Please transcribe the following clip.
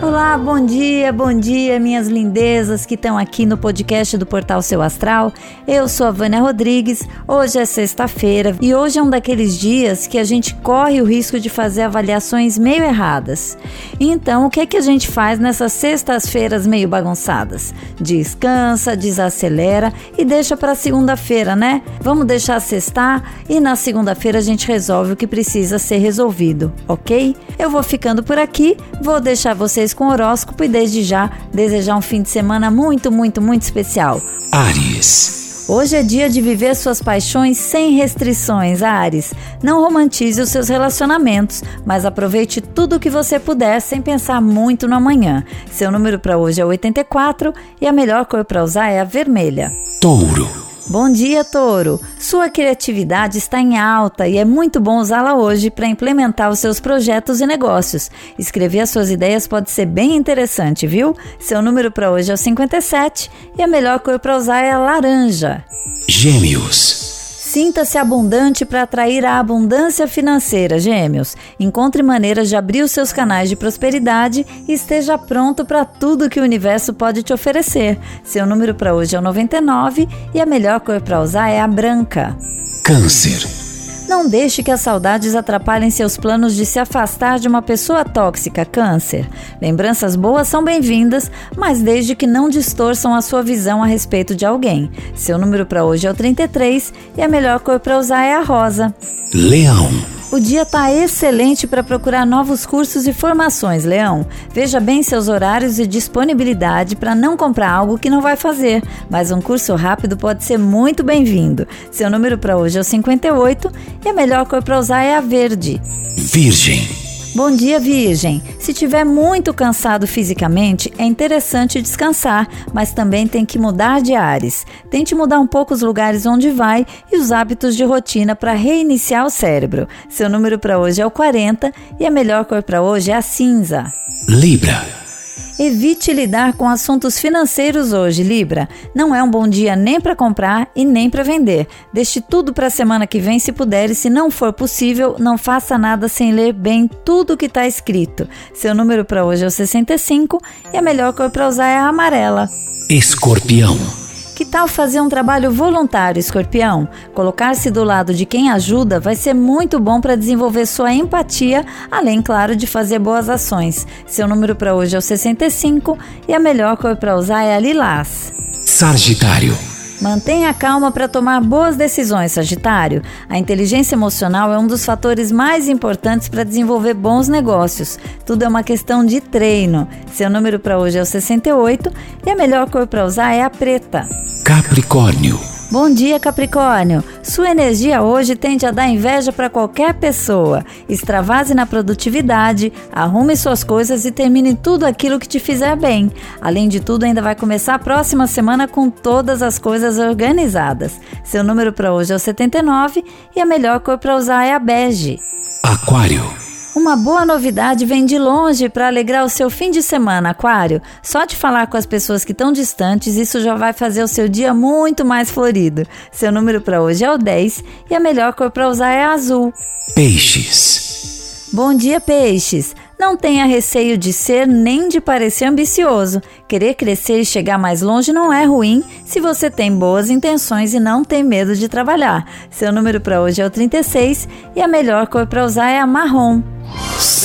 Olá, bom dia, bom dia, minhas lindezas que estão aqui no podcast do Portal Seu Astral. Eu sou a Vânia Rodrigues. Hoje é sexta-feira e hoje é um daqueles dias que a gente corre o risco de fazer avaliações meio erradas. Então, o que é que a gente faz nessas sextas-feiras meio bagunçadas? Descansa, desacelera e deixa para segunda-feira, né? Vamos deixar sextar e na segunda-feira a gente resolve o que precisa ser resolvido, ok? Eu vou ficando por aqui, vou deixar vocês vocês com horóscopo e desde já desejar um fim de semana muito, muito, muito especial. Ares. Hoje é dia de viver suas paixões sem restrições, Ares. Não romantize os seus relacionamentos, mas aproveite tudo o que você puder sem pensar muito no amanhã. Seu número para hoje é 84 e a melhor cor para usar é a vermelha. Touro. Bom dia, Touro! Sua criatividade está em alta e é muito bom usá-la hoje para implementar os seus projetos e negócios. Escrever as suas ideias pode ser bem interessante, viu? Seu número para hoje é o 57 e a melhor cor para usar é a laranja. Gêmeos. Sinta-se abundante para atrair a abundância financeira, Gêmeos. Encontre maneiras de abrir os seus canais de prosperidade e esteja pronto para tudo que o universo pode te oferecer. Seu número para hoje é o 99 e a melhor cor para usar é a branca. Câncer. Não deixe que as saudades atrapalhem seus planos de se afastar de uma pessoa tóxica, Câncer. Lembranças boas são bem-vindas, mas desde que não distorçam a sua visão a respeito de alguém. Seu número para hoje é o 33 e a melhor cor para usar é a rosa. Leão. O dia está excelente para procurar novos cursos e formações, Leão. Veja bem seus horários e disponibilidade para não comprar algo que não vai fazer, mas um curso rápido pode ser muito bem-vindo. Seu número para hoje é o 58 e a melhor cor para usar é a verde. Virgem. Bom dia, Virgem. Se tiver muito cansado fisicamente, é interessante descansar, mas também tem que mudar de ares. Tente mudar um pouco os lugares onde vai e os hábitos de rotina para reiniciar o cérebro. Seu número para hoje é o 40 e a melhor cor para hoje é a cinza. Libra. Evite lidar com assuntos financeiros hoje, Libra. Não é um bom dia nem para comprar e nem para vender. Deixe tudo para a semana que vem se puder e se não for possível, não faça nada sem ler bem tudo o que está escrito. Seu número para hoje é o 65 e a melhor cor para usar é a amarela. Escorpião. Que tal fazer um trabalho voluntário, escorpião? Colocar-se do lado de quem ajuda vai ser muito bom para desenvolver sua empatia, além, claro, de fazer boas ações. Seu número para hoje é o 65 e a melhor cor para usar é a lilás. Sagitário. Mantenha calma para tomar boas decisões, Sagitário. A inteligência emocional é um dos fatores mais importantes para desenvolver bons negócios. Tudo é uma questão de treino. Seu número para hoje é o 68 e a melhor cor para usar é a preta. Capricórnio. Bom dia, Capricórnio. Sua energia hoje tende a dar inveja para qualquer pessoa. Extravase na produtividade, arrume suas coisas e termine tudo aquilo que te fizer bem. Além de tudo, ainda vai começar a próxima semana com todas as coisas organizadas. Seu número para hoje é o 79 e a melhor cor para usar é a bege. Aquário. Uma boa novidade vem de longe para alegrar o seu fim de semana, Aquário. Só de falar com as pessoas que estão distantes, isso já vai fazer o seu dia muito mais florido. Seu número para hoje é o 10 e a melhor cor para usar é azul. Peixes. Bom dia, peixes. Não tenha receio de ser nem de parecer ambicioso. Querer crescer e chegar mais longe não é ruim se você tem boas intenções e não tem medo de trabalhar. Seu número para hoje é o 36 e a melhor cor para usar é a marrom.